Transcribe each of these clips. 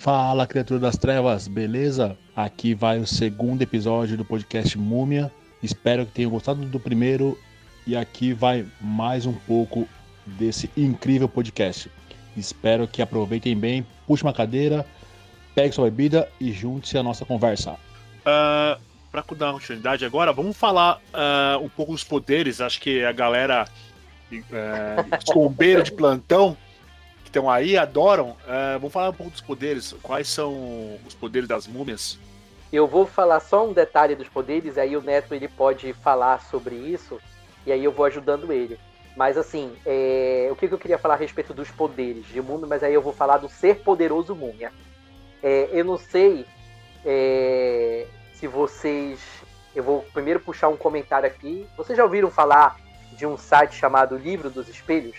Fala, criatura das trevas, beleza? Aqui vai o segundo episódio do podcast Múmia. Espero que tenham gostado do primeiro e aqui vai mais um pouco desse incrível podcast. Espero que aproveitem bem, puxe uma cadeira, pegue sua bebida e junte-se à nossa conversa. Uh, Para dar continuidade agora, vamos falar uh, um pouco dos poderes. Acho que a galera uh, de plantão que estão aí adoram. Uh, vamos falar um pouco dos poderes. Quais são os poderes das múmias? Eu vou falar só um detalhe dos poderes, aí o Neto ele pode falar sobre isso, e aí eu vou ajudando ele. Mas assim, é... o que eu queria falar a respeito dos poderes de múmia, mas aí eu vou falar do ser poderoso múmia. É, eu não sei é... se vocês. Eu vou primeiro puxar um comentário aqui. Vocês já ouviram falar de um site chamado Livro dos Espelhos?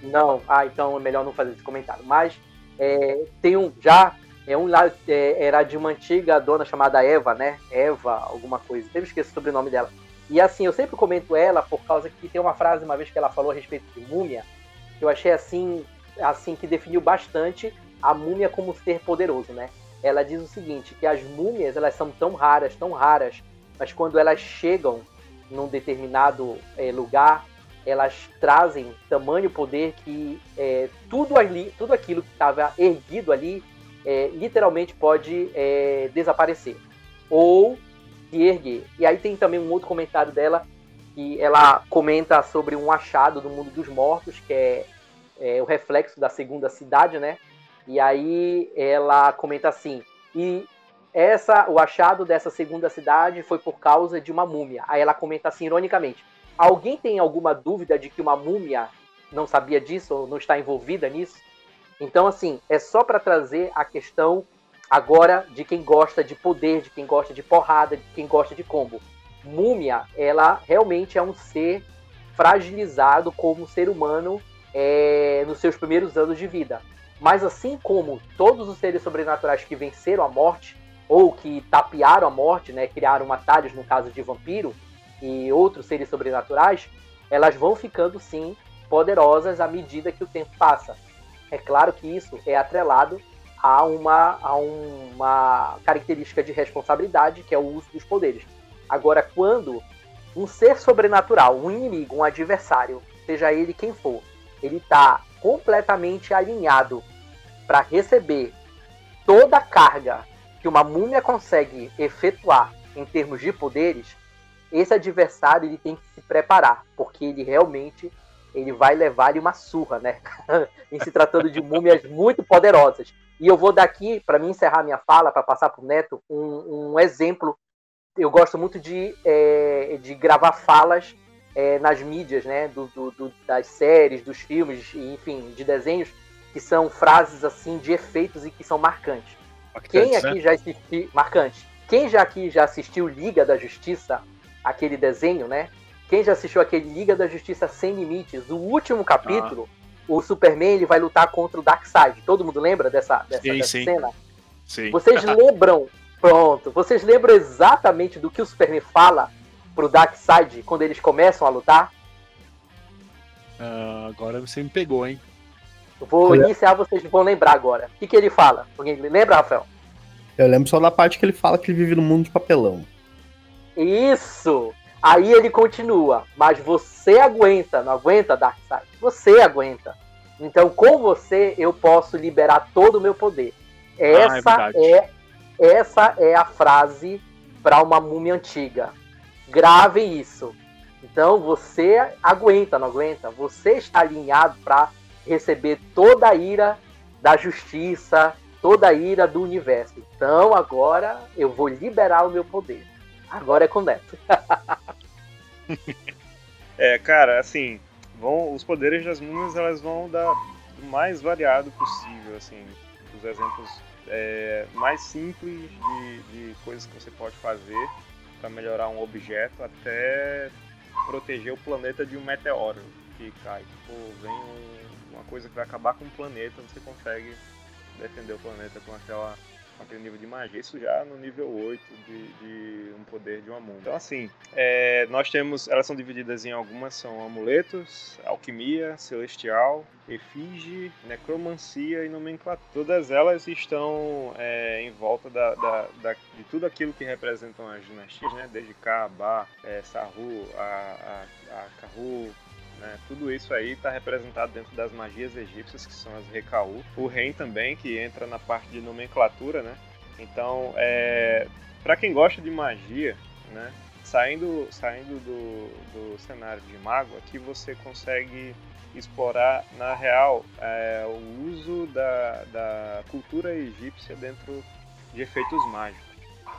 Não? Ah, então é melhor não fazer esse comentário. Mas é, tem um. Já é um lá, é, era de uma antiga dona chamada Eva, né? Eva, alguma coisa. Sempre esqueço o sobrenome dela. E assim, eu sempre comento ela por causa que tem uma frase uma vez que ela falou a respeito de múmia, que eu achei assim, assim que definiu bastante a múmia como ser poderoso, né? Ela diz o seguinte, que as múmias, elas são tão raras, tão raras, mas quando elas chegam num determinado é, lugar, elas trazem tamanho poder que é, tudo ali, tudo aquilo que estava erguido ali é, literalmente pode desaparecer ou se erguer. E aí tem também um outro comentário dela que ela comenta sobre um achado do mundo dos mortos, que é, é o reflexo da segunda cidade, né? E aí ela comenta assim: e essa, o achado dessa segunda cidade foi por causa de uma múmia. Aí ela comenta assim ironicamente: alguém tem alguma dúvida de que uma múmia não sabia disso ou não está envolvida nisso? Então, assim, é só para trazer a questão agora de quem gosta de poder, de quem gosta de porrada, de quem gosta de combo. Múmia, ela realmente é um ser fragilizado como ser humano é, nos seus primeiros anos de vida. Mas assim como todos os seres sobrenaturais que venceram a morte, ou que tapearam a morte, né, criaram atalhos no caso de vampiro e outros seres sobrenaturais, elas vão ficando sim poderosas à medida que o tempo passa. É claro que isso é atrelado a uma, a uma característica de responsabilidade, que é o uso dos poderes. Agora, quando um ser sobrenatural, um inimigo, um adversário, seja ele quem for, ele está completamente alinhado para receber toda a carga que uma múmia consegue efetuar em termos de poderes, esse adversário ele tem que se preparar, porque ele realmente ele vai levar-lhe uma surra, né? em se tratando de múmias muito poderosas. E eu vou daqui, para mim encerrar minha fala, para passar para o Neto, um, um, exemplo. Eu gosto muito de, é, de gravar falas é, nas mídias, né? Do, do, do, das séries, dos filmes, enfim, de desenhos, que são frases assim de efeitos e que são marcantes. marcantes Quem aqui né? já assistiu. Marcante. Quem já aqui já assistiu Liga da Justiça, aquele desenho, né? Quem já assistiu aquele Liga da Justiça Sem Limites, o último capítulo, ah. o Superman ele vai lutar contra o Darkseid. Todo mundo lembra dessa, dessa, sim, dessa sim. cena? Sim. Vocês lembram? Pronto. Vocês lembram exatamente do que o Superman fala pro Darkseid quando eles começam a lutar? Uh, agora você me pegou, hein? Eu vou Olha. iniciar, vocês vão lembrar agora. O que, que ele fala? Alguém lembra, Rafael? Eu lembro só da parte que ele fala que ele vive no mundo de papelão. Isso! Aí ele continua, mas você aguenta, não aguenta, Darkseid? Você aguenta. Então, com você, eu posso liberar todo o meu poder. Essa ah, é, é, essa é a frase para uma múmia antiga. Grave isso. Então, você aguenta, não aguenta? Você está alinhado para receber toda a ira da justiça, toda a ira do universo. Então, agora eu vou liberar o meu poder. Agora é com Neto. é, cara, assim, vão, os poderes das múmias elas vão dar o mais variado possível, assim, os exemplos é, mais simples de, de coisas que você pode fazer para melhorar um objeto até proteger o planeta de um meteoro que cai. Tipo, vem um, uma coisa que vai acabar com o planeta, você consegue defender o planeta com aquela aquele nível de magia, isso já no nível 8 de, de um poder de uma múmia. Então, assim, é, nós temos, elas são divididas em algumas são amuletos, alquimia, celestial, efígie, necromancia e nomenclatura. Todas elas estão é, em volta da, da, da, de tudo aquilo que representam as dinastias, né? desde Ka, Ba, é, Saru, a, a, a né? Tudo isso aí está representado dentro das magias egípcias, que são as Rekau. O Ren também, que entra na parte de nomenclatura, né? Então, é... para quem gosta de magia, né? Saindo, saindo do, do cenário de mago, aqui você consegue explorar, na real, é, o uso da, da cultura egípcia dentro de efeitos mágicos.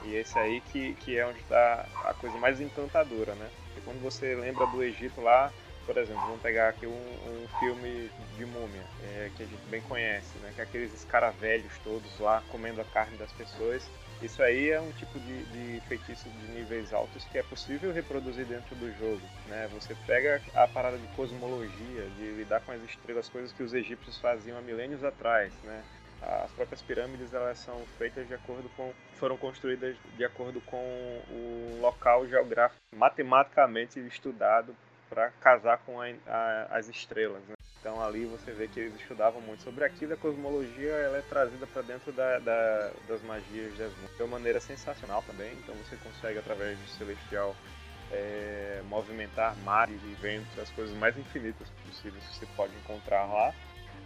E esse aí que, que é onde está a coisa mais encantadora, né? Porque quando você lembra do Egito lá, por exemplo, vamos pegar aqui um, um filme de múmia, é, que a gente bem conhece, né? Que é aqueles escaravelhos todos lá comendo a carne das pessoas. Isso aí é um tipo de, de, feitiço de níveis altos que é possível reproduzir dentro do jogo. Né? Você pega a parada de cosmologia, de lidar com as estrelas, coisas que os egípcios faziam há milênios atrás. Né? As próprias pirâmides elas são feitas de acordo com, foram construídas de acordo com o local geográfico matematicamente estudado para casar com a, a, as estrelas. Né? Então ali você vê que eles estudavam muito sobre aquilo. A cosmologia ela é trazida para dentro da, da, das magias das de uma maneira sensacional também. Então você consegue através do celestial é, movimentar mares e ventos, as coisas mais infinitas possíveis que você pode encontrar lá.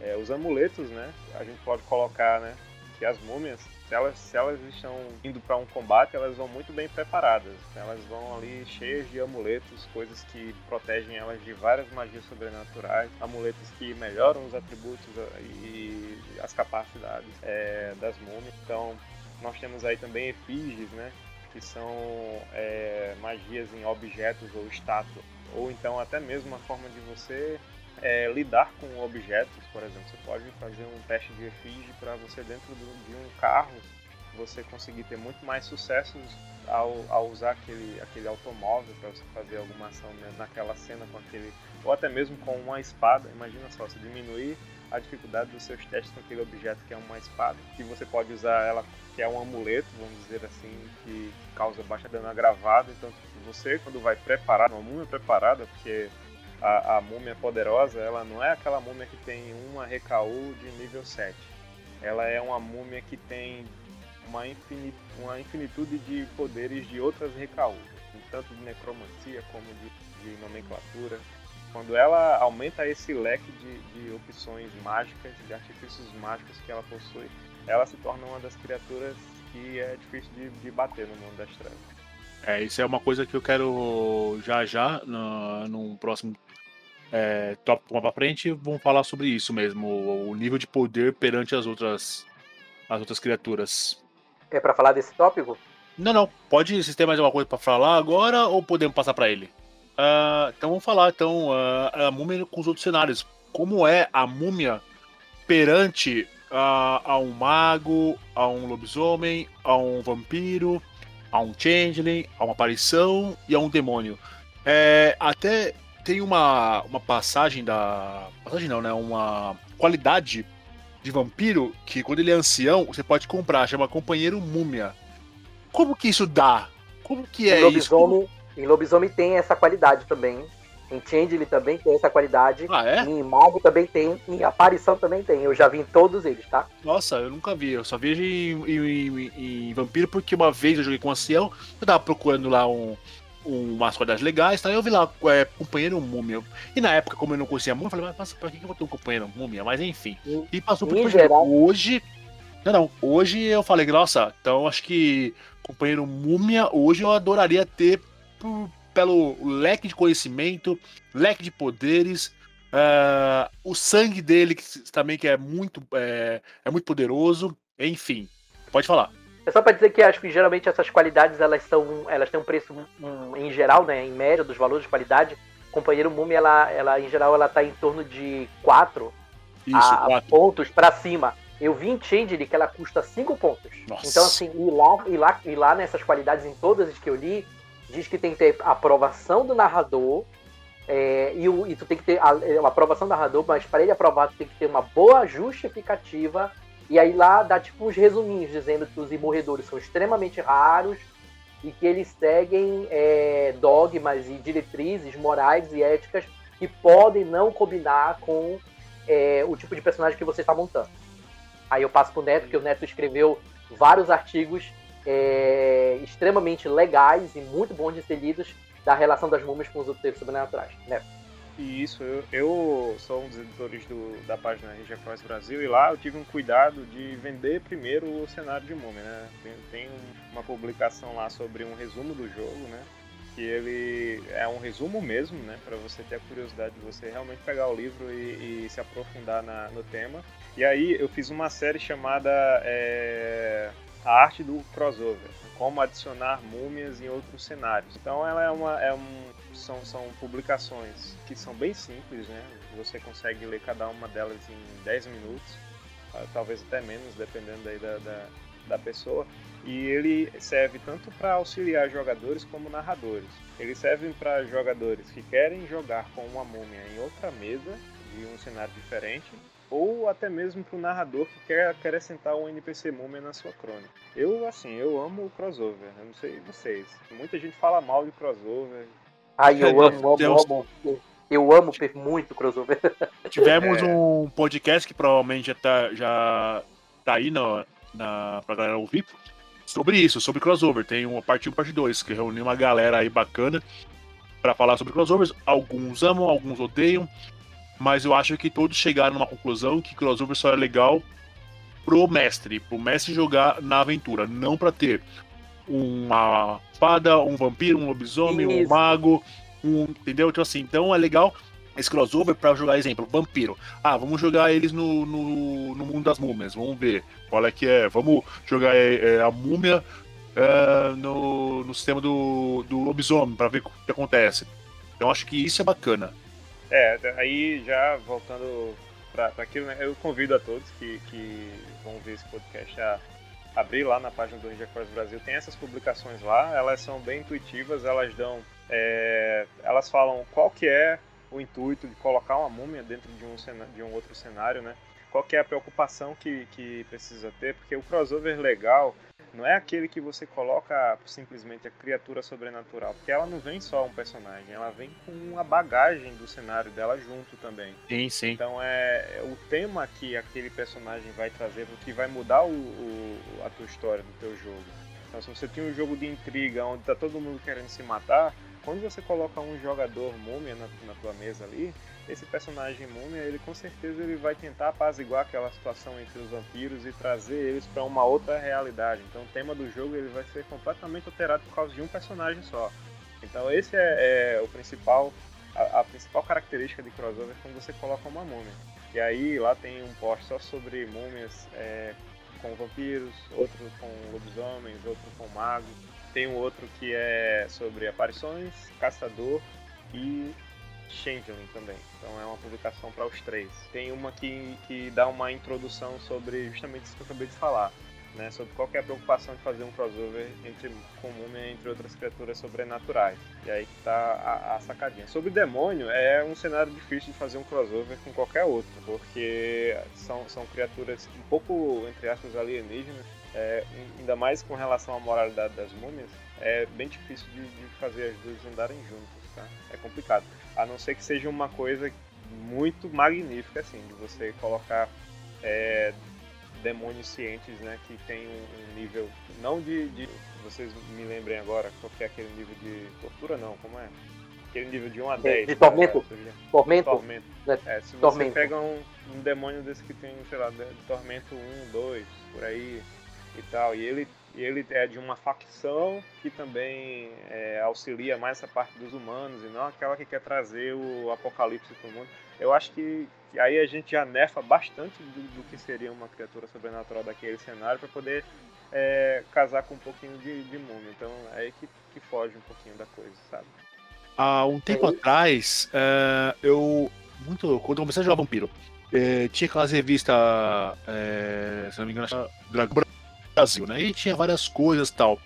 É, os amuletos, né? A gente pode colocar, né? Que as múmias se elas, se elas estão indo para um combate, elas vão muito bem preparadas. Elas vão ali cheias de amuletos, coisas que protegem elas de várias magias sobrenaturais, amuletos que melhoram os atributos eh, e as capacidades é, das múmias. Então, nós temos aí também efígies, né? Que são é, magias em objetos ou estátuas. Ou então até mesmo a forma de você é, lidar com objetos, por exemplo. Você pode fazer um teste de efígie para você dentro de um carro, você conseguir ter muito mais sucessos ao, ao usar aquele, aquele automóvel para você fazer alguma ação naquela cena com aquele, ou até mesmo com uma espada. Imagina só, você diminuir a dificuldade dos seus testes com aquele objeto que é uma espada, que você pode usar ela, que é um amuleto, vamos dizer assim, que causa baixa dano agravado. Então, você, quando vai preparar, uma múmia preparada, porque a, a múmia poderosa, ela não é aquela múmia que tem uma recaú de nível 7. Ela é uma múmia que tem uma, infinit, uma infinitude de poderes de outras recaú, tanto de necromancia como de, de nomenclatura. Quando ela aumenta esse leque de, de opções mágicas, de artifícios mágicos que ela possui, ela se torna uma das criaturas que é difícil de, de bater no mundo das trevas. É, isso é uma coisa que eu quero já já, no, num próximo é, tópico para frente, vamos falar sobre isso mesmo, o, o, nível de poder perante as outras, as outras criaturas. É para falar desse tópico? Não, não. Pode, se tem mais alguma coisa para falar agora ou podemos passar para ele? Uh, então vamos falar então uh, a múmia com os outros cenários. Como é a múmia perante uh, a um mago, a um lobisomem, a um vampiro, a um changeling, a uma aparição e a um demônio. É, até tem uma, uma passagem da. Passagem não, né? Uma qualidade de vampiro que quando ele é ancião, você pode comprar, chama Companheiro Múmia. Como que isso dá? Como que é em lobisomem, isso? Em Lobisomem tem essa qualidade também. Em Change ele também tem essa qualidade. Ah, é? Em Mago também tem. Em Aparição também tem. Eu já vi em todos eles, tá? Nossa, eu nunca vi. Eu só vejo em, em, em, em Vampiro porque uma vez eu joguei com o Ancião. Eu tava procurando lá um, umas qualidades legais, tá? Eu vi lá é, companheiro múmia. E na época, como eu não conhecia múmia, eu falei, mas pra que eu vou ter um companheiro múmia? Mas enfim. E passou por geral... hoje. Não, não. Hoje eu falei, nossa, então acho que companheiro múmia, hoje eu adoraria ter por, pelo leque de conhecimento, leque de poderes, uh, o sangue dele que, também que é muito, é, é muito poderoso, enfim. Pode falar. É só para dizer que acho que geralmente essas qualidades elas são, elas têm um preço um, em geral, né, em média dos valores de qualidade. Companheiro Múmia, ela, ela em geral ela tá em torno de 4 a, pontos para cima. Eu vi em Changely que ela custa 5 pontos. Nossa. Então assim, ir lá, ir lá, ir lá nessas qualidades em todas as que eu li, diz que tem que ter aprovação do narrador. É, e, o, e tu tem que ter a, a aprovação do narrador, mas para ele aprovar, tu tem que ter uma boa justificativa E aí lá dá tipo uns resuminhos dizendo que os imorredores são extremamente raros e que eles seguem é, dogmas e diretrizes morais e éticas que podem não combinar com é, o tipo de personagem que você está montando. Aí eu passo pro Neto, que o Neto escreveu vários artigos é, extremamente legais e muito bons de ser lidos da relação das múmias com os outros seres sobrenaturais. Neto. Isso, eu, eu, sou um dos editores do, da página Cross Brasil e lá eu tive um cuidado de vender primeiro o cenário de múmia, né? Tem, tem uma publicação lá sobre um resumo do jogo, né? Que ele é um resumo mesmo, né? Para você ter a curiosidade de você realmente pegar o livro e, e se aprofundar na, no tema. E aí eu fiz uma série chamada é, A Arte do Crossover como adicionar múmias em outros cenários. Então ela é uma é um, são, são publicações que são bem simples, né? Você consegue ler cada uma delas em 10 minutos, ah, talvez até menos, dependendo aí da, da, da pessoa. E ele serve tanto para auxiliar jogadores como narradores. Ele serve para jogadores que querem jogar com uma múmia em outra mesa, de um cenário diferente, ou até mesmo para o narrador que quer acrescentar um NPC Múmia na sua crônica. Eu, assim, eu amo o crossover, eu não sei vocês. Muita gente fala mal de crossover. Ai, eu é, amo, amo, amo. Eu amo muito crossover. Tivemos é... um podcast que provavelmente já tá, já tá aí na, na, pra galera ouvir, sobre isso, sobre crossover. Tem uma parte 1 parte 2, que reuniu uma galera aí bacana para falar sobre crossovers. Alguns amam, alguns odeiam mas eu acho que todos chegaram numa conclusão que crossover só é legal pro mestre, pro mestre jogar na aventura, não para ter uma fada, um vampiro, um lobisomem, Isso. um mago, um, entendeu? Então assim, então é legal esse crossover para jogar, exemplo, vampiro. Ah, vamos jogar eles no, no, no, mundo das múmias, vamos ver qual é que é. Vamos jogar é, é, a múmia é, no, no sistema do, do lobisomem para ver o que acontece. Então acho que isso é bacana. É, aí já voltando para aquilo, né, eu convido a todos que, que vão ver esse podcast a abrir lá na página do Cross Brasil, tem essas publicações lá, elas são bem intuitivas, elas dão, é, elas falam qual que é o intuito de colocar uma múmia dentro de um, de um outro cenário, né? Qual que é a preocupação que, que precisa ter, porque o crossover legal não é aquele que você coloca simplesmente a criatura sobrenatural, porque ela não vem só um personagem, ela vem com a bagagem do cenário dela junto também. Sim, sim. Então é, é o tema que aquele personagem vai trazer, o que vai mudar o, o, a tua história do teu jogo. Então se você tem um jogo de intriga onde tá todo mundo querendo se matar, quando você coloca um jogador múmia na, na tua mesa ali, esse personagem múmia, ele com certeza ele vai tentar apaziguar aquela situação entre os vampiros e trazer eles para uma outra realidade. Então o tema do jogo ele vai ser completamente alterado por causa de um personagem só. Então esse é, é o principal, a, a, principal característica de crossover quando você coloca uma múmia. E aí lá tem um post só sobre múmias é, com vampiros, outro com lobisomens, outro com magos. Tem um outro que é sobre aparições, caçador e Changeling também. Então é uma publicação para os três. Tem uma que, que dá uma introdução sobre justamente isso que eu acabei de falar. Né, sobre qual é a preocupação de fazer um crossover entre com Múmia entre outras criaturas sobrenaturais. E aí que tá a, a, sacadinha. Sobre demônio, é um cenário difícil de fazer um crossover com qualquer outro, porque são, são criaturas um pouco, entre aspas, alienígenas, é, ainda mais com relação à moralidade das múmias, é bem difícil de, de fazer as duas andarem juntas, tá? É complicado. A não ser que seja uma coisa muito magnífica, assim, de você colocar é, demônios cientes, né, que tem um, nível, não de, de, vocês me lembrem agora, qual é aquele nível de tortura, não, como é? Aquele nível de 1 a 10. De tormento. Né? Tormento. tormento. É, se você tormento. pega um, um demônio desse que tem, sei lá, de tormento 1, 2, por aí e tal, e ele e ele é de uma facção que também é, auxilia mais essa parte dos humanos e não aquela que quer trazer o apocalipse para o mundo. Eu acho que, que, aí a gente já nefa bastante do, do, que seria uma criatura sobrenatural daquele cenário para poder é, casar com um pouquinho de, de múmia. Então é aí que, que foge um pouquinho da coisa, sabe? Há um tempo é. atrás, é, eu. Muito. Quando eu comecei a jogar Vampiro, é, tinha aquelas revistas. É, se não me engano, Dragão Brasil, né? E tinha várias coisas tal.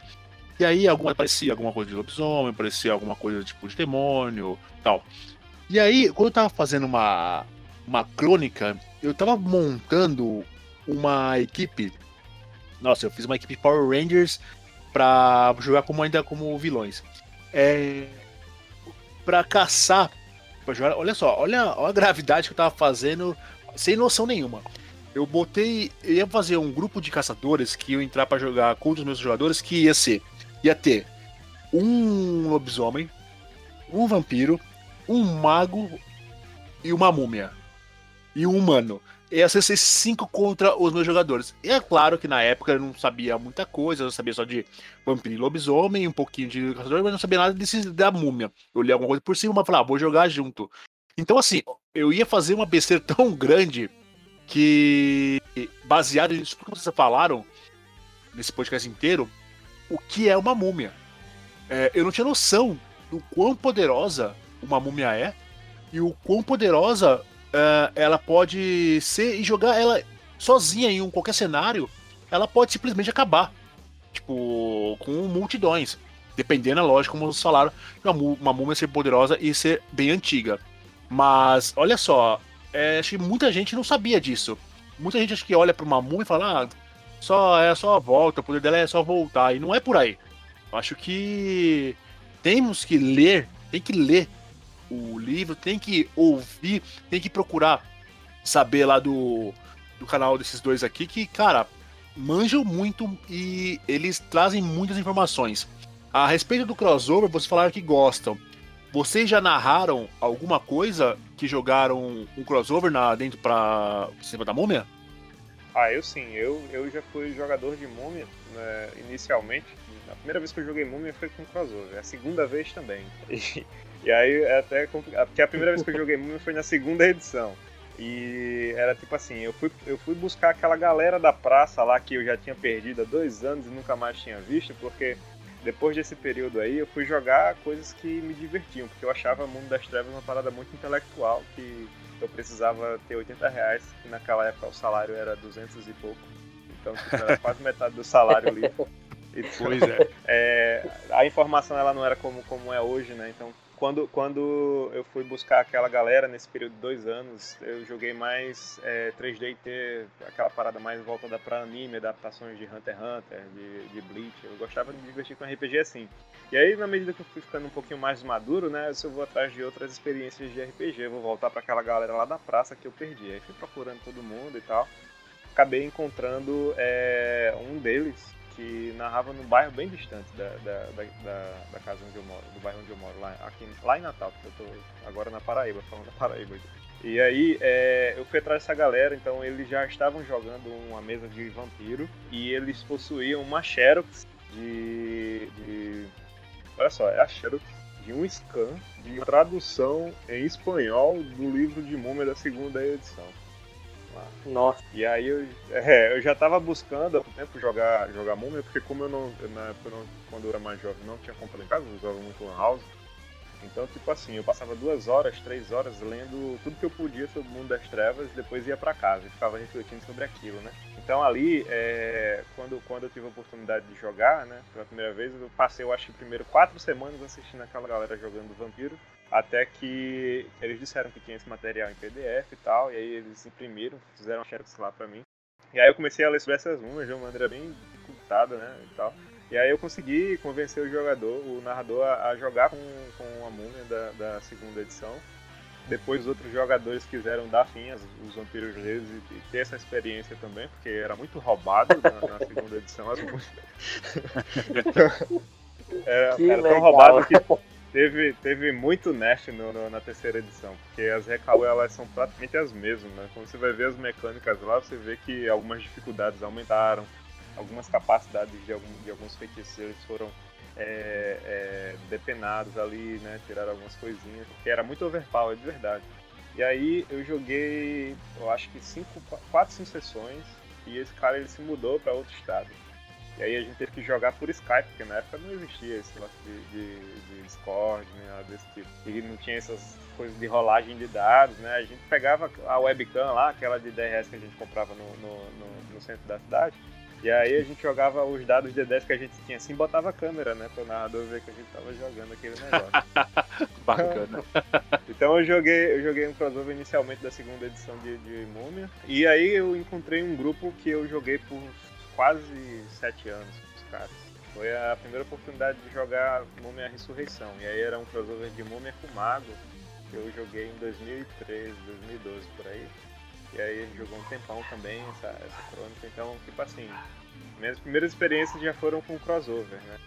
E aí alguma, aparecia alguma coisa de lobisomem, aparecia alguma coisa tipo de demônio tal. E aí, quando eu tava fazendo uma, uma crônica, eu tava montando uma equipe. Nossa, eu fiz uma equipe Power Rangers pra jogar como ainda como vilões. É. Pra caçar. Pra jogar, olha só, olha, olha a gravidade que eu tava fazendo sem noção nenhuma. Eu botei. Eu ia fazer um grupo de caçadores que iam entrar para jogar com os meus jogadores, que ia ser. Ia ter um lobisomem, um vampiro, um mago e uma múmia. E um humano. Ia ser cinco contra os meus jogadores. E é claro que na época eu não sabia muita coisa, eu sabia só de vampiro e lobisomem, um pouquinho de caçador, mas não sabia nada desse, da múmia. Eu li alguma coisa por cima, mas falei, ah, vou jogar junto. Então, assim, eu ia fazer uma besteira tão grande que, baseado nisso que vocês falaram, nesse podcast inteiro, o que é uma múmia. É, eu não tinha noção do quão poderosa uma múmia é e o quão poderosa uh, ela pode ser e jogar ela sozinha em um, qualquer cenário, ela pode simplesmente acabar. Tipo, com multidões. Dependendo, é lógico, como vocês falaram, uma, uma múmia ser poderosa e ser bem antiga. Mas, olha só, é, acho que muita gente não sabia disso. Muita gente acha que olha para uma múmia e fala, ah, só, é só a volta, o poder dela é só voltar. E não é por aí. Acho que temos que ler, tem que ler o livro, tem que ouvir, tem que procurar saber lá do, do canal desses dois aqui que, cara, manjam muito e eles trazem muitas informações. A respeito do crossover, vocês falaram que gostam. Vocês já narraram alguma coisa que jogaram um crossover na, dentro pra cima da múmia? Ah, eu sim. Eu, eu já fui jogador de múmia né, inicialmente. A primeira vez que eu joguei múmia foi com crossover. A segunda vez também. E, e aí é até complicado. Porque a primeira vez que eu joguei múmia foi na segunda edição. E era tipo assim, eu fui, eu fui buscar aquela galera da praça lá que eu já tinha perdido há dois anos e nunca mais tinha visto, porque depois desse período aí, eu fui jogar coisas que me divertiam, porque eu achava o Mundo das Trevas uma parada muito intelectual, que eu precisava ter 80 reais, que naquela época o salário era 200 e pouco. Então, tipo, era quase metade do salário ali. Então, pois é. é. A informação ela não era como, como é hoje, né? Então quando, quando eu fui buscar aquela galera nesse período de dois anos, eu joguei mais é, 3D e ter aquela parada mais voltada para anime, adaptações de Hunter x Hunter, de, de Bleach. Eu gostava de me divertir com RPG assim. E aí, na medida que eu fui ficando um pouquinho mais maduro, né, eu vou atrás de outras experiências de RPG. Eu vou voltar para aquela galera lá da praça que eu perdi. Aí fui procurando todo mundo e tal. Acabei encontrando é, um deles, que narrava num bairro bem distante da, da, da, da, casa onde eu moro, do bairro onde eu moro, lá, aqui, lá em Natal, porque eu tô agora na Paraíba, falando da Paraíba. E aí é, eu fui atrás dessa galera, então eles já estavam jogando uma mesa de vampiro e eles possuíam uma Xerox de. de olha só, é a Xerox de um scan de tradução em espanhol do livro de Múmia da segunda edição. Nossa. E aí eu, é, eu já tava buscando há tempo jogar, jogar Múmia, porque como eu não, na época, não, quando eu era mais jovem, não tinha computador em casa, eu usava muito Lan House. Então, tipo assim, eu passava duas horas, três horas lendo tudo que eu podia sobre o mundo das trevas, depois ia para casa e ficava refletindo sobre aquilo, né? Então ali, é, quando, quando eu tive a oportunidade de jogar, né, pela primeira vez, eu passei, eu acho que primeiro quatro semanas assistindo aquela galera jogando Vampiro. Até que eles disseram que tinha esse material em PDF e tal, e aí eles imprimiram, fizeram a xerox lá pra mim. E aí eu comecei a ler sobre essas múmias de uma maneira bem dificultada, né, e tal. E aí eu consegui convencer o jogador, o narrador, a, a jogar com, com a múmia da, da, segunda edição. Depois os outros jogadores quiseram dar fim aos, aos vampiros reis e, e, ter essa experiência também, porque era muito roubado na, na segunda edição as então, era, era tão roubado que teve, teve muito nerf no, no, na terceira edição, porque as Recall elas são praticamente as mesmas, né? Quando você vai ver as mecânicas lá, você vê que algumas dificuldades aumentaram, algumas capacidades de, algum, de alguns feitiços foram é, é, depenados ali, né? Tiraram algumas coisinhas, porque era muito overpower, de verdade. E aí eu joguei, eu acho que cinco, quatro, cinco sessões, e esse cara ele se mudou para outro estado. E aí a gente teve que jogar por Skype, porque na época não existia esse negócio de, de, de Discord, nem nada desse tipo. E não tinha essas coisas de rolagem de dados, né? A gente pegava a webcam lá, aquela de DRS que a gente comprava no, no, no, no centro da cidade, e aí a gente jogava os dados de 10 que a gente tinha assim, botava a câmera, né? Para o narrador ver que a gente tava jogando aquele negócio. Bacana. então eu joguei, eu joguei um crossover inicialmente da segunda edição de, de Múmia. E aí eu encontrei um grupo que eu joguei por quase sete anos com os caras. Foi a primeira oportunidade de jogar Múmia Ressurreição. E aí era um crossover de Múmia com Mago. Que eu joguei em 2013, 2012 por aí. E aí ele jogou um tempão também, essa, essa crônica. Então, tipo assim, minhas primeiras experiências já foram com crossover, né?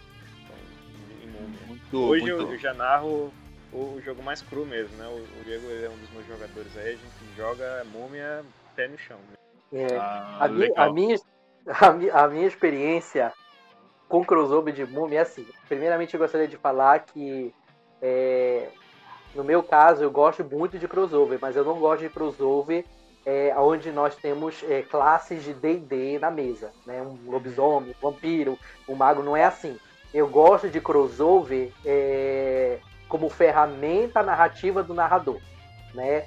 Então, em Múmia. Muito, Hoje muito... Eu, eu, já narro o, jogo mais cru mesmo, né? O, o Diego é um dos meus jogadores aí, a gente joga Múmia pé no chão. Né? É, ah, a, minha, a, minha, a, minha, experiência com crossover de Múmia é assim. Primeiramente eu gostaria de falar que é, no meu caso eu gosto muito de crossover, mas eu não gosto de crossover é, onde nós temos é, classes de D&D na mesa, né? Um lobisomem, um vampiro, um mago, não é assim. Eu gosto de crossover é, como ferramenta narrativa do narrador, né?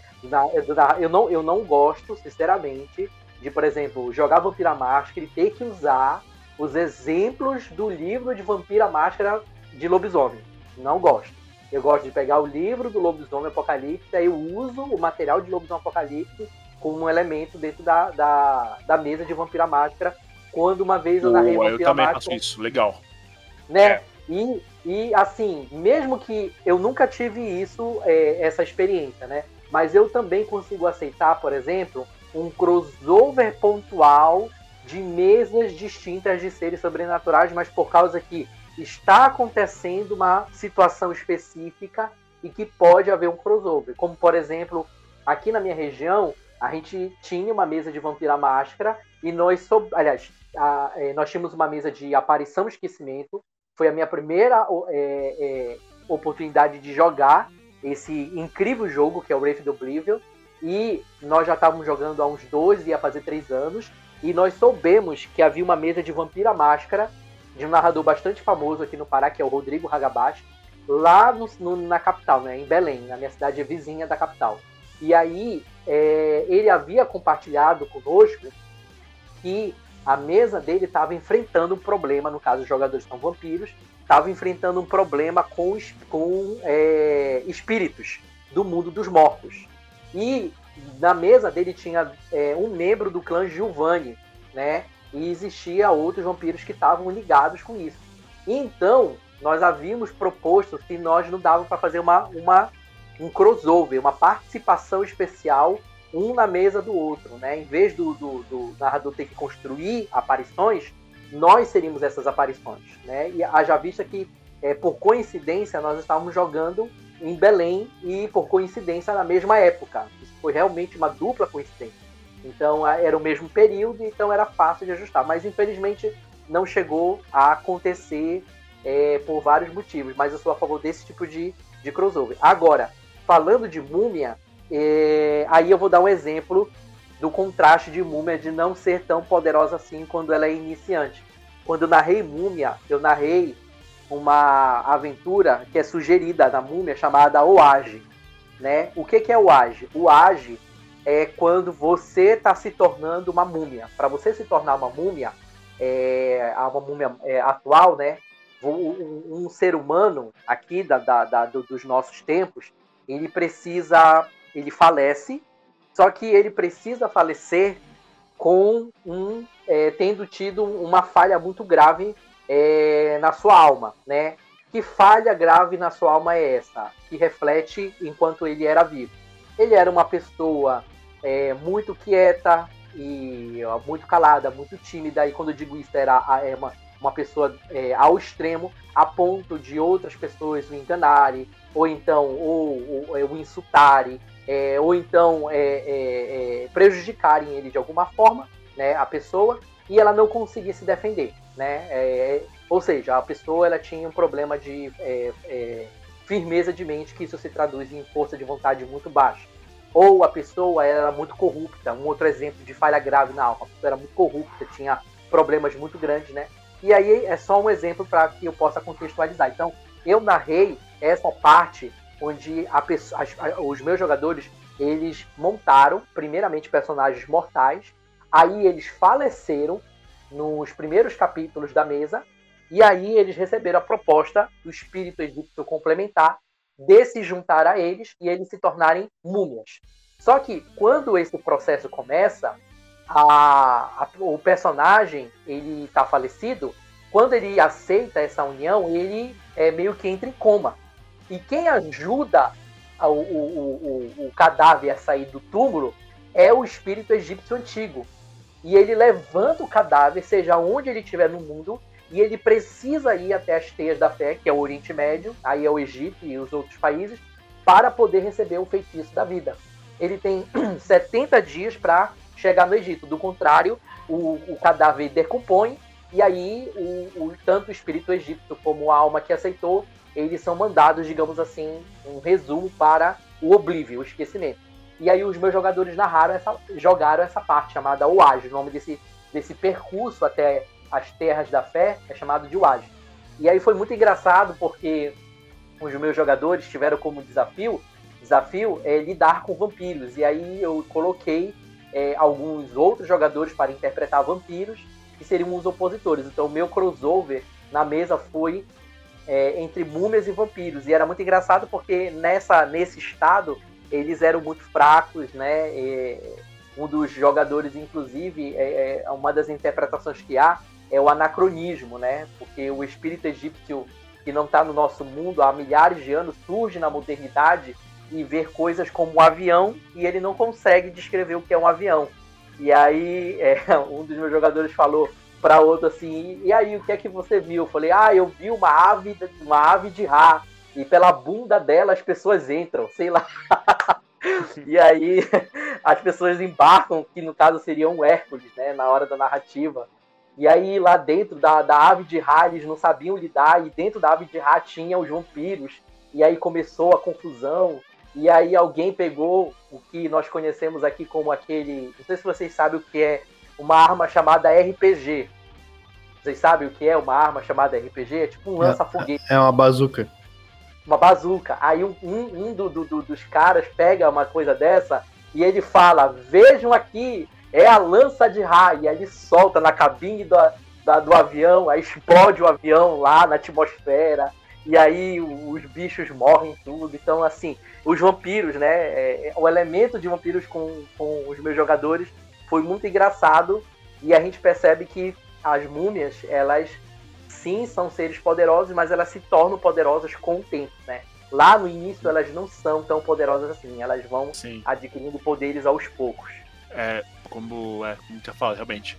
Eu não, eu não gosto, sinceramente, de, por exemplo, jogar Vampira Máscara e ter que usar os exemplos do livro de Vampira Máscara de lobisomem. Não gosto. Eu gosto de pegar o livro do Lobisomem Apocalipse, aí eu uso o material de Lobisomem Apocalipse como um elemento dentro da, da, da mesa de Vampira Máscara. Quando uma vez eu narrei Vampira Eu também Máscara, faço isso, legal. Né? É. E, e assim, mesmo que eu nunca tive isso, é, essa experiência, né? Mas eu também consigo aceitar, por exemplo, um crossover pontual de mesas distintas de seres sobrenaturais, mas por causa que está acontecendo uma situação específica e que pode haver um crossover. Como, por exemplo, aqui na minha região, a gente tinha uma mesa de Vampira Máscara e nós, sob... aliás, a, é, nós tínhamos uma mesa de Aparição Esquecimento. Foi a minha primeira é, é, oportunidade de jogar esse incrível jogo que é o Wraith do Oblivion. E nós já estávamos jogando há uns dois, ia fazer três anos. E nós soubemos que havia uma mesa de Vampira Máscara, de um narrador bastante famoso aqui no Pará, que é o Rodrigo Hagabashi, lá no, no, na capital, né, em Belém, na minha cidade vizinha da capital. E aí é, ele havia compartilhado conosco que a mesa dele estava enfrentando um problema, no caso os jogadores são vampiros, estava enfrentando um problema com, com é, espíritos do mundo dos mortos. E na mesa dele tinha é, um membro do clã Giovanni, né? E existia outros vampiros que estavam ligados com isso. Então, nós havíamos proposto se nós não dava para fazer uma, uma um crossover, uma participação especial, um na mesa do outro, né? Em vez do, do, do narrador ter que construir aparições, nós seríamos essas aparições, né? E haja vista que, é, por coincidência, nós estávamos jogando em Belém e, por coincidência, na mesma época. Isso foi realmente uma dupla coincidência. Então, era o mesmo período, então era fácil de ajustar. Mas, infelizmente, não chegou a acontecer é, por vários motivos. Mas eu sou a favor desse tipo de, de crossover. Agora, falando de múmia, é, aí eu vou dar um exemplo do contraste de múmia de não ser tão poderosa assim quando ela é iniciante. Quando eu narrei múmia, eu narrei uma aventura que é sugerida na múmia chamada Oage. Né? O que, que é o Age? O Age é quando você está se tornando uma múmia. Para você se tornar uma múmia, é, uma múmia é, atual, né? Um, um, ser humano aqui da, da, da, dos nossos tempos, ele precisa, ele falece, só que ele precisa falecer com um é, tendo tido uma falha muito grave é, na sua alma, né? Que falha grave na sua alma é essa? Que reflete enquanto ele era vivo. Ele era uma pessoa é, muito quieta e ó, muito calada, muito tímida. E quando eu digo isso, era é uma, uma pessoa é, ao extremo, a ponto de outras pessoas o enganarem, ou então ou, ou, é, o insultarem, é, ou então é, prejudicarem ele de alguma forma, né, a pessoa, e ela não conseguia se defender, né? É, ou seja, a pessoa ela tinha um problema de firmeza de mente, que isso se traduz em força de vontade muito baixa. Ou a pessoa era muito corrupta, um outro exemplo de falha grave na alma, a pessoa era muito corrupta, tinha problemas muito grandes, né? E aí é só um exemplo para que eu possa contextualizar. Então, eu narrei essa parte onde pessoa, as, os meus jogadores eles montaram primeiramente personagens mortais, aí eles faleceram nos primeiros capítulos da mesa e aí eles receberam a proposta do espírito egípcio complementar de se juntar a eles e eles se tornarem múmias. Só que quando esse processo começa, a, a, o personagem ele está falecido. Quando ele aceita essa união, ele é meio que entra em coma. E quem ajuda o, o, o, o cadáver a sair do túmulo é o espírito egípcio antigo. E ele levanta o cadáver, seja onde ele estiver no mundo, e ele precisa ir até as teias da fé, que é o Oriente Médio, aí é o Egito e os outros países, para poder receber o feitiço da vida. Ele tem 70 dias para chegar no Egito. Do contrário, o, o cadáver decompõe e aí o, o, tanto o espírito egípcio como a alma que aceitou, eles são mandados, digamos assim, um resumo para o oblívio, o esquecimento. E aí os meus jogadores narraram essa, jogaram essa parte chamada Oage, o nome desse, desse percurso até as terras da fé é chamado de Oage. E aí foi muito engraçado porque os meus jogadores tiveram como desafio desafio é lidar com vampiros. E aí eu coloquei é, alguns outros jogadores para interpretar vampiros, que seriam os opositores. Então, o meu crossover na mesa foi é, entre múmias e vampiros. E era muito engraçado porque nessa, nesse estado eles eram muito fracos, né? E um dos jogadores, inclusive, é, é, uma das interpretações que há é o anacronismo, né? Porque o espírito egípcio que não está no nosso mundo há milhares de anos surge na modernidade e ver coisas como um avião e ele não consegue descrever o que é um avião. E aí é, um dos meus jogadores falou para outro assim, e aí o que é que você viu? Eu falei, ah, eu vi uma ave, uma ave de Ra e pela bunda dela as pessoas entram, sei lá. e aí as pessoas embarcam, que no caso seria um Hércules, né, na hora da narrativa. E aí lá dentro da, da ave de Ra eles não sabiam lidar e dentro da ave de Ra tinha os vampiros. E aí começou a confusão e aí alguém pegou o que nós conhecemos aqui como aquele. Não sei se vocês sabem o que é uma arma chamada RPG. Vocês sabem o que é uma arma chamada RPG? É tipo um é, lança-foguete. É uma bazuca. Uma bazuca. Aí um, um, do, do, dos caras pega uma coisa dessa e ele fala: Vejam aqui, é a lança de raio. E aí ele solta na cabine do, da, do avião, aí explode o avião lá na atmosfera. E aí os bichos morrem tudo. Então, assim, os vampiros, né? É, é, o elemento de vampiros com, com os meus jogadores foi muito engraçado e a gente percebe que as múmias, elas sim são seres poderosos, mas elas se tornam poderosas com o tempo, né? Lá no início elas não são tão poderosas assim, elas vão sim. adquirindo poderes aos poucos. É, como é, como já fala, realmente.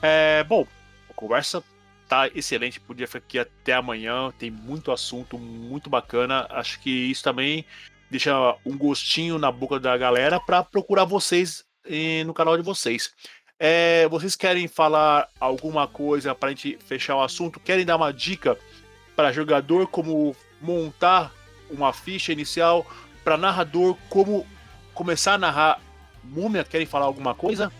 É, bom, a conversa tá excelente, podia ficar aqui até amanhã, tem muito assunto, muito bacana. Acho que isso também deixa um gostinho na boca da galera para procurar vocês eh, no canal de vocês. É, vocês querem falar alguma coisa para a gente fechar o assunto? Querem dar uma dica para jogador como montar uma ficha inicial? Para narrador, como começar a narrar Múmia? Querem falar alguma coisa?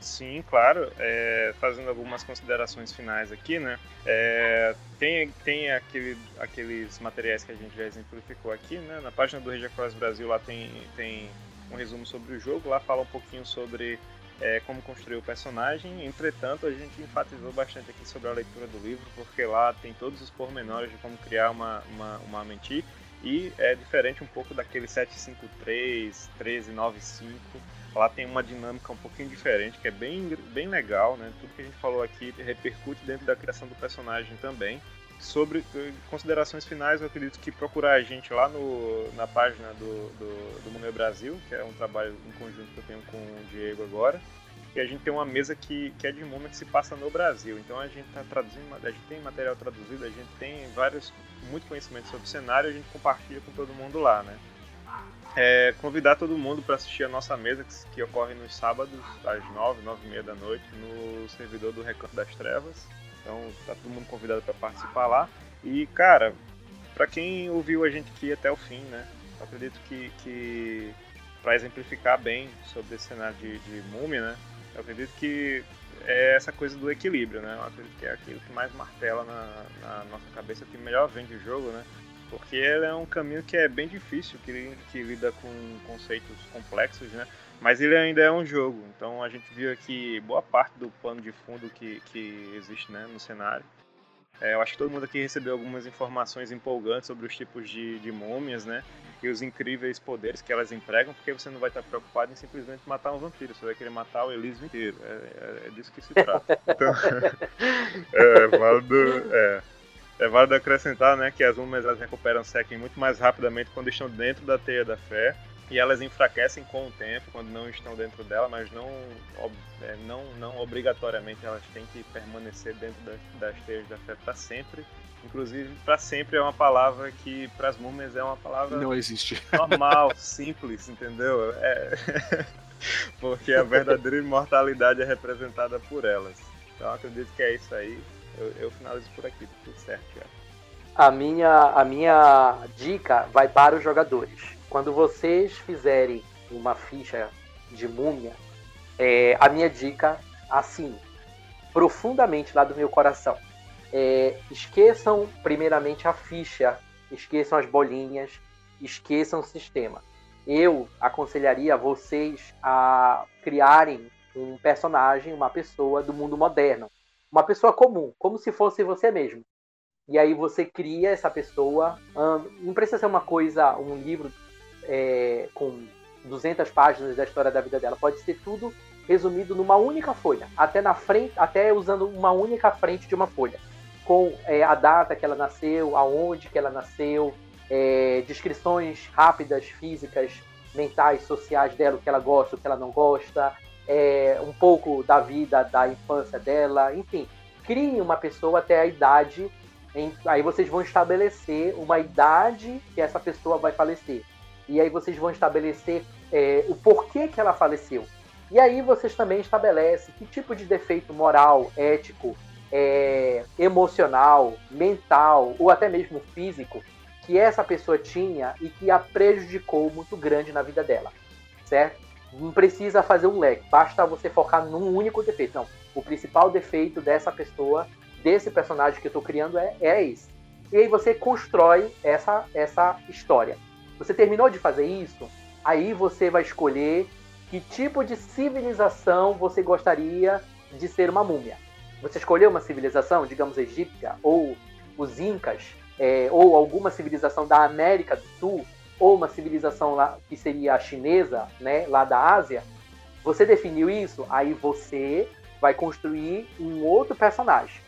Sim, claro. É, fazendo algumas considerações finais aqui, né? É, tem tem aquele, aqueles materiais que a gente já exemplificou aqui, né? Na página do Regia Cross Brasil lá tem, tem um resumo sobre o jogo, lá fala um pouquinho sobre é, como construir o personagem. Entretanto, a gente enfatizou bastante aqui sobre a leitura do livro, porque lá tem todos os pormenores de como criar uma, uma, uma mentir. E é diferente um pouco daquele 753, 1395 Lá tem uma dinâmica um pouquinho diferente, que é bem, bem legal, né? Tudo que a gente falou aqui repercute dentro da criação do personagem também. Sobre eh, considerações finais, eu acredito que procurar a gente lá no, na página do, do, do Muneu Brasil, que é um trabalho em conjunto que eu tenho com o Diego agora, que a gente tem uma mesa que, que é de múmia que se passa no Brasil. Então a gente está traduzindo, a gente tem material traduzido, a gente tem vários, muito conhecimento sobre o cenário, a gente compartilha com todo mundo lá, né? é, convidar todo mundo para assistir a nossa mesa, que, que, ocorre nos sábados, às 9, 9 e meia da noite, no servidor do Recanto das Trevas. Então tá todo mundo convidado para participar lá. E, cara, para quem ouviu a gente aqui até o fim, né? Acredito que, que para exemplificar bem sobre esse cenário de, de múmia, né? Eu acredito que é essa coisa do equilíbrio, né? Eu acredito que é aquilo que mais martela na, na nossa cabeça, que melhor vende o jogo, né? Porque ele é um caminho que é bem difícil, que, que lida com conceitos complexos, né? Mas ele ainda é um jogo, então a gente viu aqui boa parte do pano de fundo que, que existe né, no cenário. É, eu acho que todo mundo aqui recebeu algumas informações empolgantes sobre os tipos de, de múmias, né? E os incríveis poderes que elas empregam, porque você não vai estar preocupado em simplesmente matar um vampiro, você vai querer matar o Elísio inteiro. É, é, é disso que se trata. Então, é, válido, é, é válido acrescentar né, que as múmias elas recuperam Sekken muito mais rapidamente quando estão dentro da teia da fé e elas enfraquecem com o tempo quando não estão dentro dela, mas não, é, não, não obrigatoriamente elas têm que permanecer dentro das, das teias da fé para sempre. Inclusive, para sempre é uma palavra que para as múmias é uma palavra não existe normal, simples, entendeu? É... Porque a verdadeira imortalidade é representada por elas. Então acredito que é isso aí. Eu, eu finalizo por aqui, tudo certo, já. A minha, a minha dica vai para os jogadores quando vocês fizerem uma ficha de múmia, é, a minha dica, assim, profundamente lá do meu coração, é, esqueçam primeiramente a ficha, esqueçam as bolinhas, esqueçam o sistema. Eu aconselharia vocês a criarem um personagem, uma pessoa do mundo moderno, uma pessoa comum, como se fosse você mesmo. E aí você cria essa pessoa, não precisa ser uma coisa, um livro é, com 200 páginas da história da vida dela. Pode ser tudo resumido numa única folha, até na frente, até usando uma única frente de uma folha, com é, a data que ela nasceu, aonde que ela nasceu, é, descrições rápidas, físicas, mentais, sociais dela, o que ela gosta, o que ela não gosta, é, um pouco da vida, da infância dela, enfim, crie uma pessoa até a idade. Em, aí vocês vão estabelecer uma idade que essa pessoa vai falecer e aí vocês vão estabelecer é, o porquê que ela faleceu. E aí vocês também estabelecem que tipo de defeito moral, ético, é, emocional, mental ou até mesmo físico que essa pessoa tinha e que a prejudicou muito grande na vida dela, certo? Não precisa fazer um leque, basta você focar num único defeito. Não, o principal defeito dessa pessoa, desse personagem que eu estou criando é, é esse. E aí você constrói essa, essa história. Você terminou de fazer isso? Aí você vai escolher que tipo de civilização você gostaria de ser uma múmia. Você escolheu uma civilização, digamos egípcia, ou os incas, é, ou alguma civilização da América do Sul, ou uma civilização lá que seria a chinesa, né, lá da Ásia. Você definiu isso, aí você vai construir um outro personagem.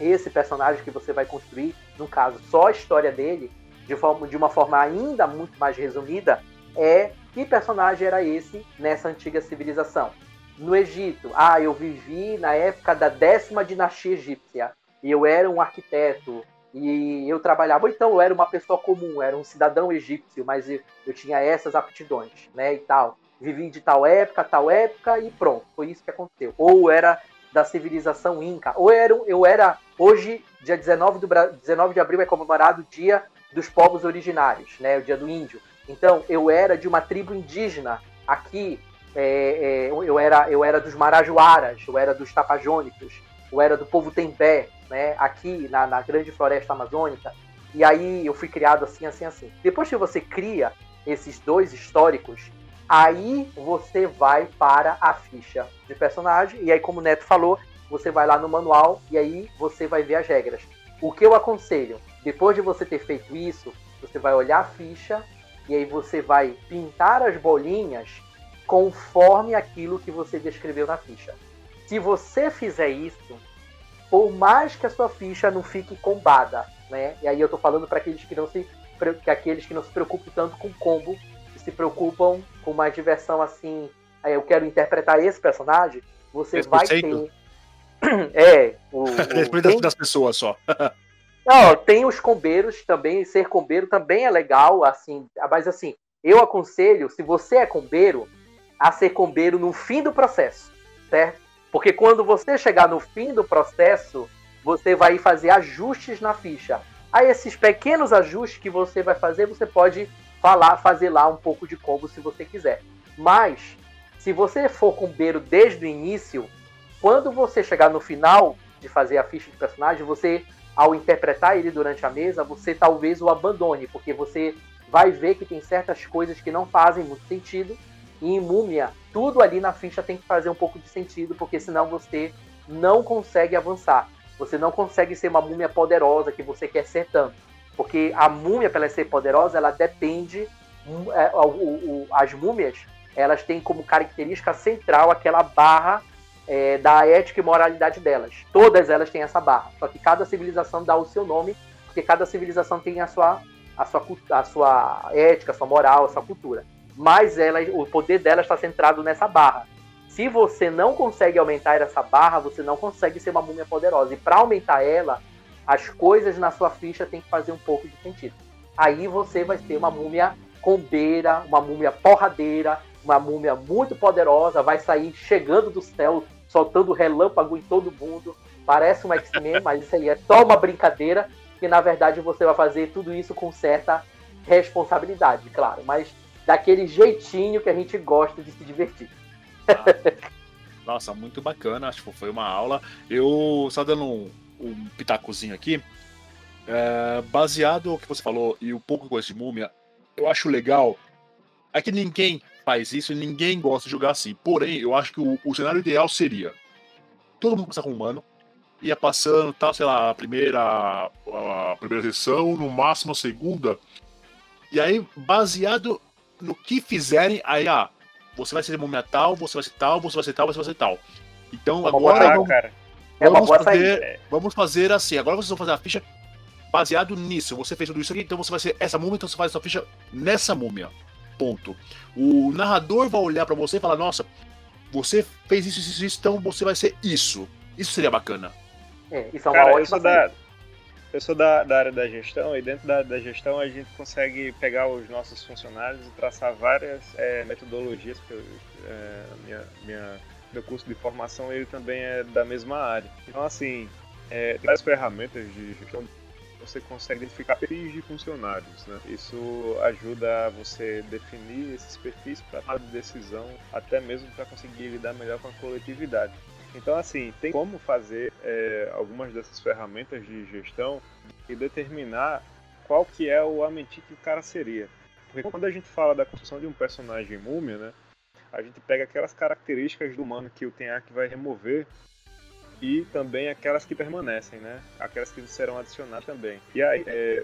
Esse personagem que você vai construir, no caso, só a história dele, de, forma, de uma forma ainda muito mais resumida, é que personagem era esse nessa antiga civilização. No Egito, ah, eu vivi na época da décima dinastia egípcia, e eu era um arquiteto, e eu trabalhava, ou então eu era uma pessoa comum, era um cidadão egípcio, mas eu, eu tinha essas aptidões, né, e tal. Vivi de tal época, tal época, e pronto, foi isso que aconteceu. Ou era da civilização inca, ou era, eu era, hoje, dia 19, do, 19 de abril é comemorado o dia dos povos originários, né, o dia do índio. Então, eu era de uma tribo indígena aqui, é, é, eu, era, eu era dos Marajoaras, eu era dos Tapajônicos, eu era do povo Tembé, né, aqui na, na grande floresta amazônica. E aí eu fui criado assim, assim, assim. Depois que você cria esses dois históricos, aí você vai para a ficha de personagem. E aí, como o Neto falou, você vai lá no manual e aí você vai ver as regras. O que eu aconselho? Depois de você ter feito isso, você vai olhar a ficha e aí você vai pintar as bolinhas conforme aquilo que você descreveu na ficha. Se você fizer isso, por mais que a sua ficha não fique combada, né? E aí eu tô falando para aqueles que não se que aqueles que não se preocupam tanto com combo, que se preocupam com uma diversão assim, aí eu quero interpretar esse personagem, você 10%. vai ter é, o, o... das pessoas só. Não, tem os combeiros também, ser combeiro também é legal, assim, mas assim, eu aconselho, se você é combeiro, a ser combeiro no fim do processo, certo? Porque quando você chegar no fim do processo, você vai fazer ajustes na ficha. Aí esses pequenos ajustes que você vai fazer, você pode falar, fazer lá um pouco de combo se você quiser. Mas se você for combeiro desde o início, quando você chegar no final de fazer a ficha de personagem, você ao interpretar ele durante a mesa, você talvez o abandone, porque você vai ver que tem certas coisas que não fazem muito sentido. E em Múmia, tudo ali na ficha tem que fazer um pouco de sentido, porque senão você não consegue avançar. Você não consegue ser uma múmia poderosa que você quer ser tanto. Porque a múmia, para ela ser poderosa, ela depende. É, o, o, as múmias, elas têm como característica central aquela barra é, da ética e moralidade delas. Todas elas têm essa barra. Só que cada civilização dá o seu nome, porque cada civilização tem a sua, a sua, a sua ética, a sua moral, a sua cultura. Mas o poder dela está centrado nessa barra. Se você não consegue aumentar essa barra, você não consegue ser uma múmia poderosa. E para aumentar ela, as coisas na sua ficha têm que fazer um pouco de sentido. Aí você vai ter uma múmia combeira, uma múmia porradeira, uma múmia muito poderosa, vai sair chegando do céu, soltando relâmpago em todo mundo. Parece um X-Men, mas isso aí é só uma brincadeira. E na verdade você vai fazer tudo isso com certa responsabilidade, claro, mas daquele jeitinho que a gente gosta de se divertir. Nossa, muito bacana. Acho que foi uma aula. Eu só dando um, um pitacozinho aqui. É, baseado no que você falou e o pouco que eu conheço de múmia, eu acho legal. É que ninguém faz isso e ninguém gosta de jogar assim. Porém, eu acho que o, o cenário ideal seria todo mundo começar com humano, ia passando, tal, sei lá, a primeira, a primeira sessão, no máximo a segunda. E aí, baseado no que fizerem, aí, ah, você vai ser múmia tal, você vai ser tal, você vai ser tal, você vai ser tal. Então é agora vamos, cara. É vamos, fazer, vamos fazer assim. Agora vocês vão fazer a ficha baseado nisso. Você fez tudo isso aqui, então você vai ser essa múmia, então você faz a sua ficha nessa múmia. Ponto. O narrador vai olhar para você e falar: Nossa, você fez isso, isso, isso, então você vai ser isso. Isso seria bacana. É, isso é uma Cara, ótima eu sou da, da área da gestão e dentro da, da, gestão a gente consegue pegar os nossos funcionários e traçar várias é, metodologias, porque é, minha, minha, meu curso de formação ele também é da mesma área. Então, assim, é, tem as ferramentas de gestão você consegue identificar perfis de funcionários. Né? Isso ajuda você definir esses perfis para tomar decisão, até mesmo para conseguir lidar melhor com a coletividade. Então, assim, tem como fazer é, algumas dessas ferramentas de gestão e determinar qual que é o amentir que o cara seria. Porque quando a gente fala da construção de um personagem múmia, né, a gente pega aquelas características do humano que o Tenyak vai remover e também aquelas que permanecem, né? Aquelas que serão adicionadas também. E aí, é,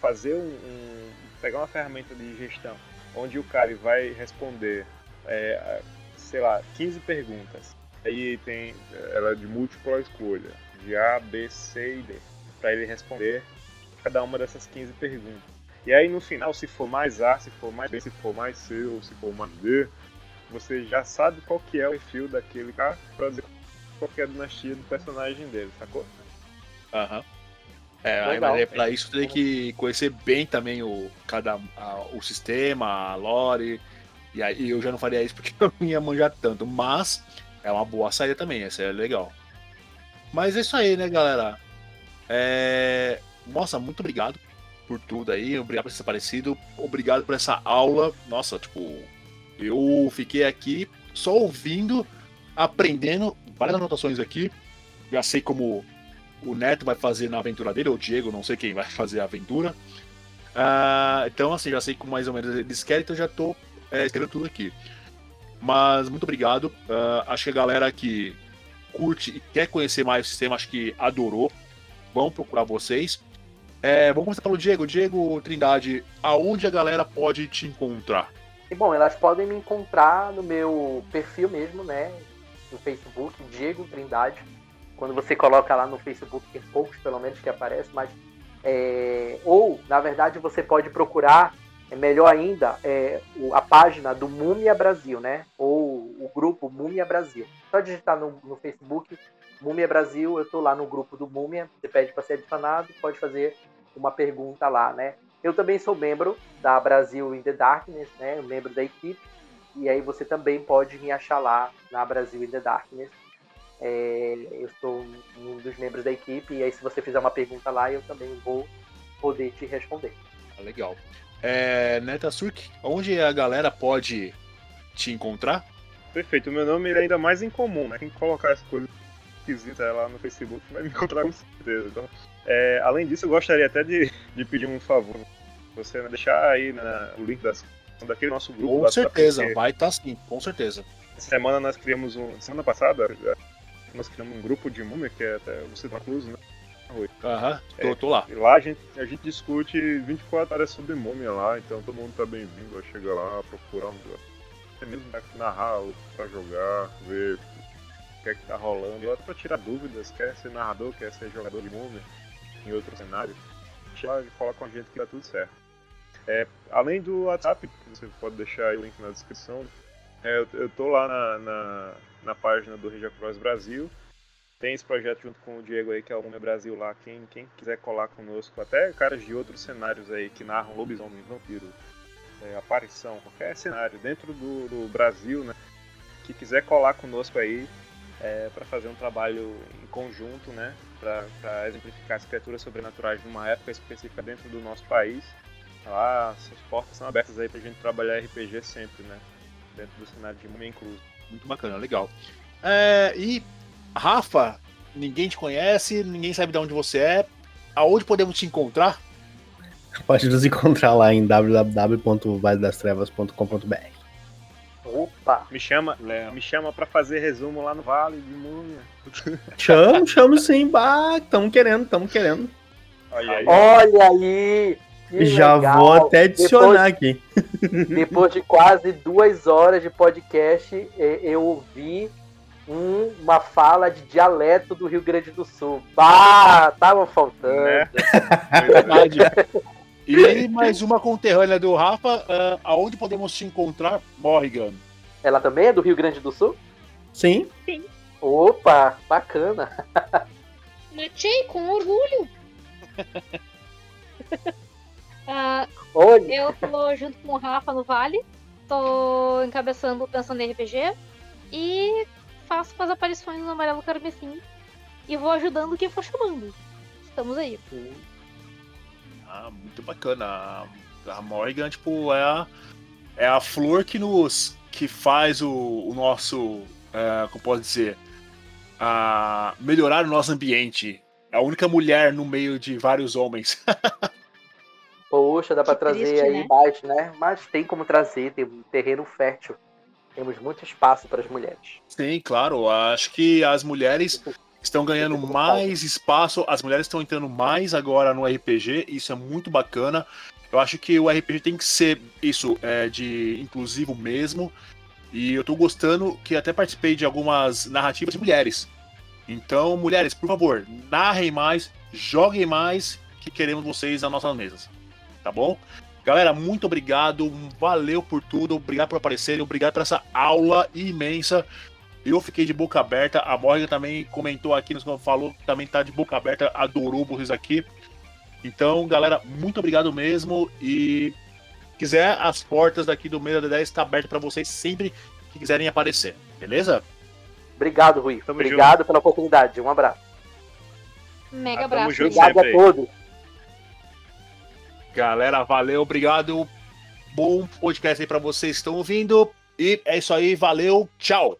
fazer um, um, pegar uma ferramenta de gestão onde o cara vai responder, é, sei lá, 15 perguntas Aí tem ela é de múltipla escolha, de A, B, C e D, para ele responder cada uma dessas 15 perguntas. E aí no final, se for mais A, se for mais B, se for mais C ou se for mais D, você já sabe qual que é o perfil daquele cara para dizer qual que é dinastia do personagem dele, sacou? Aham. Uhum. É, aí, mas é pra isso tem que conhecer bem também o, cada, a, o sistema, a lore. E aí eu já não faria isso porque eu não ia manjar tanto. Mas é uma boa saída também, essa é legal. Mas é isso aí, né, galera? É... Nossa, muito obrigado por tudo aí. Obrigado por ter aparecido. Obrigado por essa aula. Nossa, tipo, eu fiquei aqui só ouvindo, aprendendo várias anotações aqui. Já sei como o Neto vai fazer na aventura dele, ou o Diego, não sei quem vai fazer a aventura. Uh, então, assim, já sei como mais ou menos eles querem, então já tô é, escrevendo tudo aqui. Mas muito obrigado. Uh, acho que a galera que curte e quer conhecer mais o sistema, acho que adorou. Vão procurar vocês. É, vamos começar pelo Diego. Diego Trindade, aonde a galera pode te encontrar? Bom, elas podem me encontrar no meu perfil mesmo, né? No Facebook, Diego Trindade. Quando você coloca lá no Facebook, tem poucos pelo menos que aparecem, mas. É... Ou, na verdade, você pode procurar é melhor ainda, é, a página do Múmia Brasil, né? Ou o grupo Múmia Brasil. Só digitar no, no Facebook Múmia Brasil, eu estou lá no grupo do Múmia, você pede para ser adicionado, pode fazer uma pergunta lá, né? Eu também sou membro da Brasil in the Darkness, né? Membro da equipe. E aí você também pode me achar lá na Brasil in the Darkness. É, eu sou um dos membros da equipe e aí se você fizer uma pergunta lá, eu também vou poder te responder. Ah, legal. É, Neta Surk, onde a galera pode te encontrar? Perfeito, o meu nome é ainda mais incomum, né? Quem colocar essa coisa esquisita lá no Facebook vai me encontrar com certeza. Então, é, além disso, eu gostaria até de, de pedir um favor. Você deixar aí na, o link das, daquele nosso grupo. Com certeza, vai estar tá sim, com certeza. Essa semana nós criamos um. Semana passada, nós criamos um grupo de múmia, que é até o Cidade Cruz, né? Aham, tô, tô lá. E lá a gente, a gente discute 24 horas sobre múmia lá, então todo mundo tá bem-vindo a chegar lá, procurar um Até mesmo narrar, pra jogar, ver o que é que tá rolando. Até pra tirar dúvidas, quer ser narrador, quer ser jogador de múmia em outro cenário. Chega e fala com a gente que tá tudo certo. É, além do WhatsApp, você pode deixar o link na descrição. É, eu, eu tô lá na, na, na página do Regia Cross Brasil tem esse projeto junto com o Diego aí, que é o Homem Brasil lá. Quem, quem quiser colar conosco, até caras de outros cenários aí que narram lobisomem, vampiro, é, aparição, qualquer cenário dentro do, do, Brasil, né? Que quiser colar conosco aí é, para fazer um trabalho em conjunto, né? Para exemplificar as criaturas sobrenaturais numa época específica dentro do nosso país. Lá, as portas são abertas aí pra gente trabalhar RPG sempre, né? Dentro do cenário de Múmia Incluso. Muito bacana, legal. É, e Rafa, ninguém te conhece, ninguém sabe de onde você é. Aonde podemos te encontrar? Pode nos encontrar lá em www.valedastrevas.com.br. Opa! Me chama, me chama para fazer resumo lá no Vale de Múmia. Chamo, chamo sim, bah, tamo querendo, tamo querendo. Olha aí. Olha aí. Já legal. vou até adicionar depois, aqui. Depois de quase duas horas de podcast, eu ouvi um, uma fala de dialeto do Rio Grande do Sul. Bah, tava faltando. Né? Verdade. E mais uma conterrânea do Rafa, uh, aonde podemos te encontrar, Morrigan? Ela também é do Rio Grande do Sul? Sim. Sim. Opa, bacana. Matei com orgulho. Uh, Olha. Eu tô junto com o Rafa no Vale. Tô encabeçando Pensando em RPG. E faço as aparições no Amarelo Carmesim e vou ajudando quem for chamando. Estamos aí. Ah, muito bacana. A Morgan, tipo, é a, é a flor que nos. que faz o, o nosso. É, como pode dizer? A melhorar o nosso ambiente. É a única mulher no meio de vários homens. Poxa, dá pra que trazer triste, aí né? mais, né? Mas tem como trazer, tem um terreno fértil. Temos muito espaço para as mulheres. Sim, claro. Acho que as mulheres estão ganhando mais espaço, as mulheres estão entrando mais agora no RPG, isso é muito bacana. Eu acho que o RPG tem que ser isso, é, de inclusivo mesmo. E eu tô gostando que até participei de algumas narrativas de mulheres. Então, mulheres, por favor, narrem mais, joguem mais, que queremos vocês nas nossas mesas. Tá bom? Galera, muito obrigado, valeu por tudo, obrigado por aparecerem, obrigado por essa aula imensa. Eu fiquei de boca aberta, a Morgan também comentou aqui, nos falou que também tá de boca aberta, adorou vocês aqui. Então, galera, muito obrigado mesmo e quiser as portas daqui do Meia da 10 está aberto para vocês sempre que quiserem aparecer, beleza? Obrigado, Rui. Tamo obrigado junto. pela oportunidade. Um abraço. Mega ah, abraço. Obrigado a todos. Galera, valeu, obrigado. Bom podcast aí para vocês que estão ouvindo. E é isso aí, valeu, tchau.